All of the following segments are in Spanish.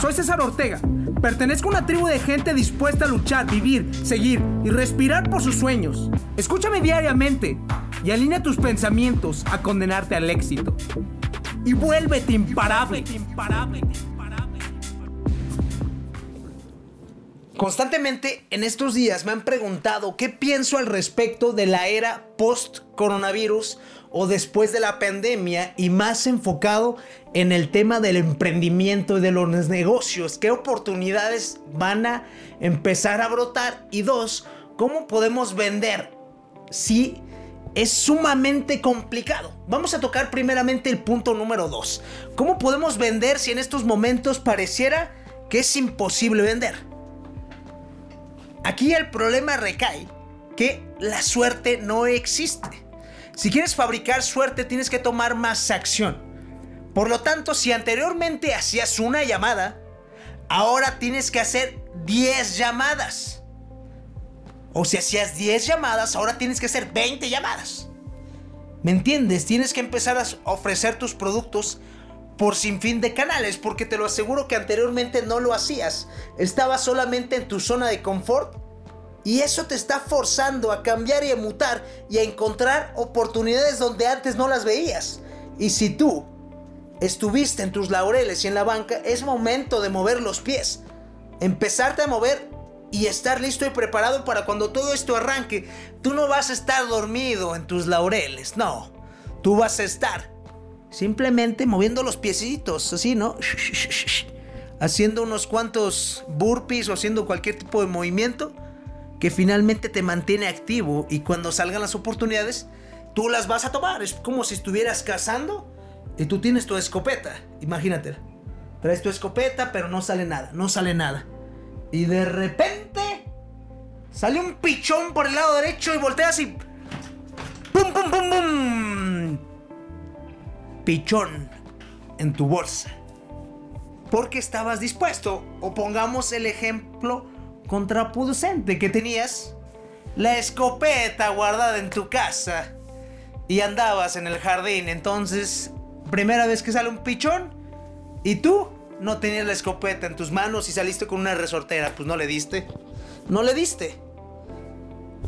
Soy César Ortega. Pertenezco a una tribu de gente dispuesta a luchar, vivir, seguir y respirar por sus sueños. Escúchame diariamente y alinea tus pensamientos a condenarte al éxito. Y vuélvete imparable. Constantemente en estos días me han preguntado qué pienso al respecto de la era post-coronavirus o después de la pandemia y más enfocado en el tema del emprendimiento y de los negocios. ¿Qué oportunidades van a empezar a brotar? Y dos, ¿cómo podemos vender si es sumamente complicado? Vamos a tocar primeramente el punto número dos. ¿Cómo podemos vender si en estos momentos pareciera que es imposible vender? Aquí el problema recae que la suerte no existe. Si quieres fabricar suerte tienes que tomar más acción. Por lo tanto, si anteriormente hacías una llamada, ahora tienes que hacer 10 llamadas. O si hacías 10 llamadas, ahora tienes que hacer 20 llamadas. ¿Me entiendes? Tienes que empezar a ofrecer tus productos por sin fin de canales, porque te lo aseguro que anteriormente no lo hacías. Estabas solamente en tu zona de confort y eso te está forzando a cambiar y a mutar y a encontrar oportunidades donde antes no las veías. Y si tú estuviste en tus laureles y en la banca, es momento de mover los pies. Empezarte a mover y estar listo y preparado para cuando todo esto arranque. Tú no vas a estar dormido en tus laureles, no. Tú vas a estar simplemente moviendo los piecitos, así, ¿no? Haciendo unos cuantos burpees o haciendo cualquier tipo de movimiento que finalmente te mantiene activo y cuando salgan las oportunidades, tú las vas a tomar. Es como si estuvieras cazando y tú tienes tu escopeta. Imagínate. Traes tu escopeta, pero no sale nada, no sale nada. Y de repente sale un pichón por el lado derecho y volteas y ¡pum, pum, pum, pum! Pichón en tu bolsa. Porque estabas dispuesto. O pongamos el ejemplo contraproducente que tenías la escopeta guardada en tu casa y andabas en el jardín. Entonces, primera vez que sale un pichón y tú no tenías la escopeta en tus manos y saliste con una resortera, pues no le diste. No le diste.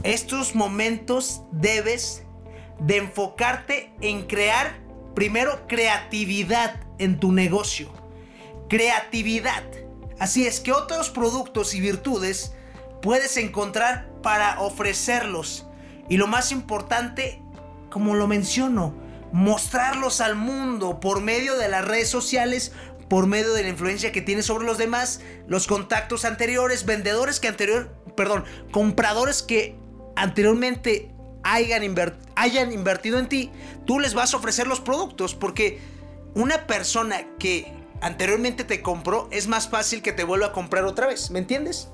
Estos momentos debes de enfocarte en crear primero creatividad en tu negocio. Creatividad. Así es que otros productos y virtudes puedes encontrar para ofrecerlos. Y lo más importante, como lo menciono, mostrarlos al mundo por medio de las redes sociales, por medio de la influencia que tienes sobre los demás, los contactos anteriores, vendedores que anterior, perdón, compradores que anteriormente hayan, hayan invertido en ti, tú les vas a ofrecer los productos porque una persona que anteriormente te compró, es más fácil que te vuelva a comprar otra vez, ¿me entiendes?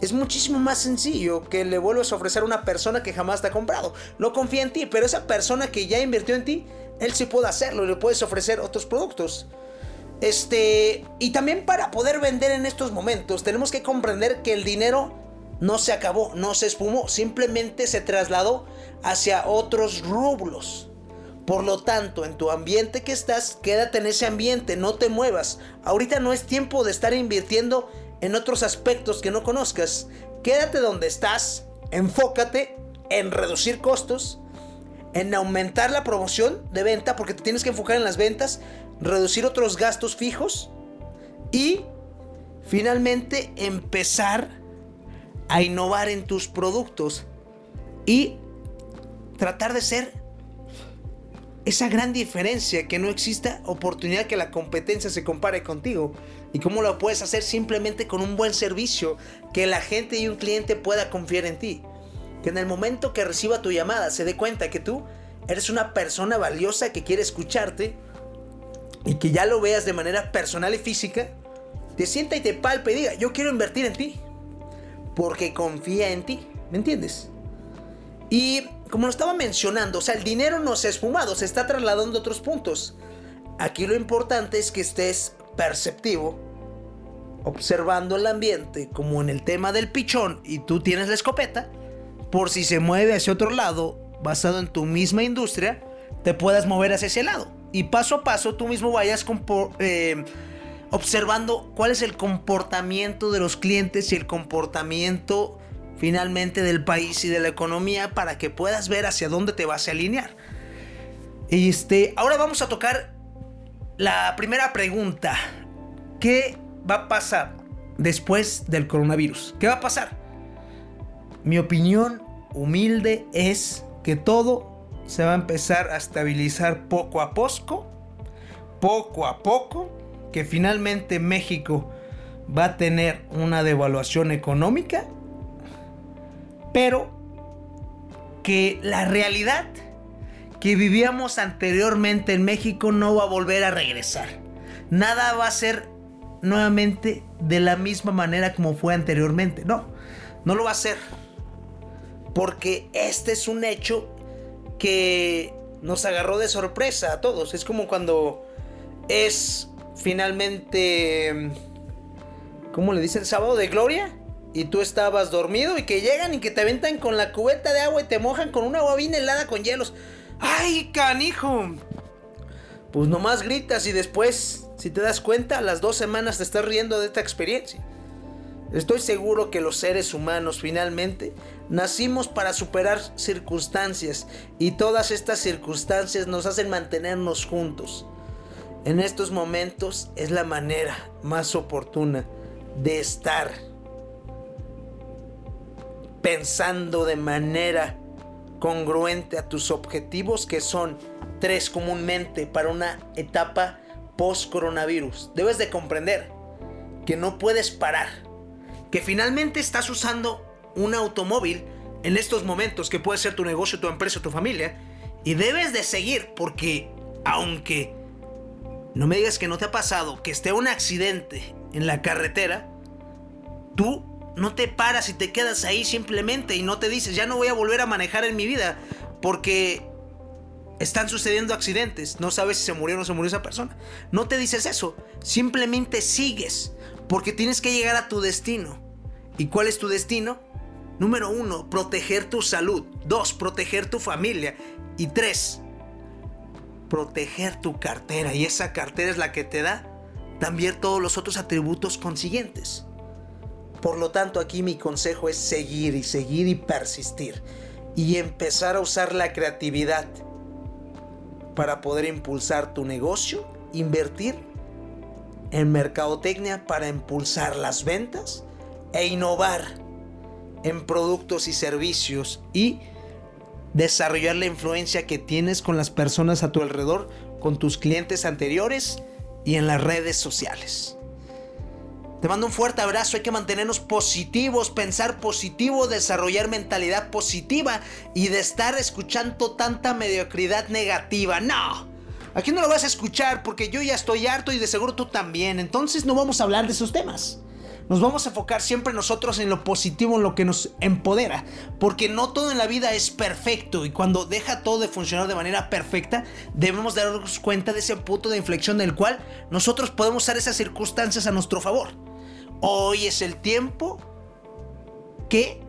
Es muchísimo más sencillo que le vuelvas a ofrecer a una persona que jamás te ha comprado. No confía en ti, pero esa persona que ya invirtió en ti, él sí puede hacerlo le puedes ofrecer otros productos. Este, y también para poder vender en estos momentos, tenemos que comprender que el dinero no se acabó, no se espumó, simplemente se trasladó hacia otros rublos. Por lo tanto, en tu ambiente que estás, quédate en ese ambiente, no te muevas. Ahorita no es tiempo de estar invirtiendo en otros aspectos que no conozcas. Quédate donde estás, enfócate en reducir costos, en aumentar la promoción de venta, porque te tienes que enfocar en las ventas, reducir otros gastos fijos y finalmente empezar a innovar en tus productos y tratar de ser esa gran diferencia, que no exista oportunidad que la competencia se compare contigo. ¿Y cómo lo puedes hacer? Simplemente con un buen servicio, que la gente y un cliente pueda confiar en ti. Que en el momento que reciba tu llamada se dé cuenta que tú eres una persona valiosa que quiere escucharte y que ya lo veas de manera personal y física, te sienta y te palpe y diga, yo quiero invertir en ti, porque confía en ti, ¿me entiendes? Y como lo estaba mencionando, o sea, el dinero no se ha esfumado, se está trasladando a otros puntos. Aquí lo importante es que estés perceptivo, observando el ambiente, como en el tema del pichón, y tú tienes la escopeta, por si se mueve hacia otro lado, basado en tu misma industria, te puedas mover hacia ese lado. Y paso a paso tú mismo vayas con, eh, observando cuál es el comportamiento de los clientes y el comportamiento finalmente del país y de la economía para que puedas ver hacia dónde te vas a alinear. Este, ahora vamos a tocar la primera pregunta. ¿Qué va a pasar después del coronavirus? ¿Qué va a pasar? Mi opinión humilde es que todo se va a empezar a estabilizar poco a poco, poco a poco, que finalmente México va a tener una devaluación económica, pero que la realidad que vivíamos anteriormente en México no va a volver a regresar. Nada va a ser nuevamente de la misma manera como fue anteriormente. No, no lo va a ser. Porque este es un hecho que nos agarró de sorpresa a todos. Es como cuando es finalmente... ¿Cómo le dicen? Sábado de gloria. Y tú estabas dormido y que llegan y que te aventan con la cubeta de agua y te mojan con una agua bien helada con hielos. ¡Ay, canijo! Pues nomás gritas y después, si te das cuenta, a las dos semanas te estás riendo de esta experiencia. Estoy seguro que los seres humanos finalmente nacimos para superar circunstancias y todas estas circunstancias nos hacen mantenernos juntos. En estos momentos es la manera más oportuna de estar pensando de manera congruente a tus objetivos que son tres comúnmente para una etapa post coronavirus. Debes de comprender que no puedes parar, que finalmente estás usando un automóvil en estos momentos que puede ser tu negocio, tu empresa, tu familia y debes de seguir porque aunque no me digas que no te ha pasado que esté un accidente en la carretera, tú no te paras y te quedas ahí simplemente y no te dices, ya no voy a volver a manejar en mi vida porque están sucediendo accidentes, no sabes si se murió o no se murió esa persona. No te dices eso, simplemente sigues porque tienes que llegar a tu destino. ¿Y cuál es tu destino? Número uno, proteger tu salud. Dos, proteger tu familia. Y tres, proteger tu cartera. Y esa cartera es la que te da también todos los otros atributos consiguientes. Por lo tanto, aquí mi consejo es seguir y seguir y persistir. Y empezar a usar la creatividad para poder impulsar tu negocio, invertir en mercadotecnia para impulsar las ventas e innovar en productos y servicios y desarrollar la influencia que tienes con las personas a tu alrededor, con tus clientes anteriores y en las redes sociales. Te mando un fuerte abrazo, hay que mantenernos positivos, pensar positivo, desarrollar mentalidad positiva y de estar escuchando tanta mediocridad negativa. No, aquí no lo vas a escuchar porque yo ya estoy harto y de seguro tú también, entonces no vamos a hablar de esos temas. Nos vamos a enfocar siempre nosotros en lo positivo, en lo que nos empodera. Porque no todo en la vida es perfecto. Y cuando deja todo de funcionar de manera perfecta, debemos darnos cuenta de ese punto de inflexión en el cual nosotros podemos usar esas circunstancias a nuestro favor. Hoy es el tiempo que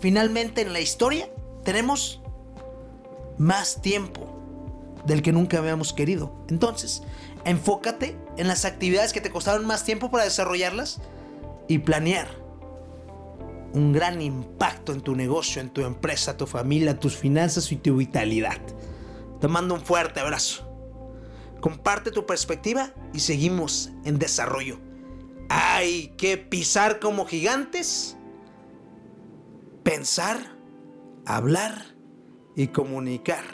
finalmente en la historia tenemos más tiempo del que nunca habíamos querido. Entonces, enfócate en las actividades que te costaron más tiempo para desarrollarlas y planear un gran impacto en tu negocio, en tu empresa, tu familia, tus finanzas y tu vitalidad. Te mando un fuerte abrazo. Comparte tu perspectiva y seguimos en desarrollo. Hay que pisar como gigantes, pensar, hablar y comunicar.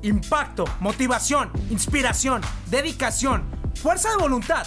Impacto, motivación, inspiración, dedicación, fuerza de voluntad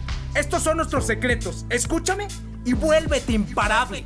estos son nuestros secretos. Escúchame y vuélvete imparable.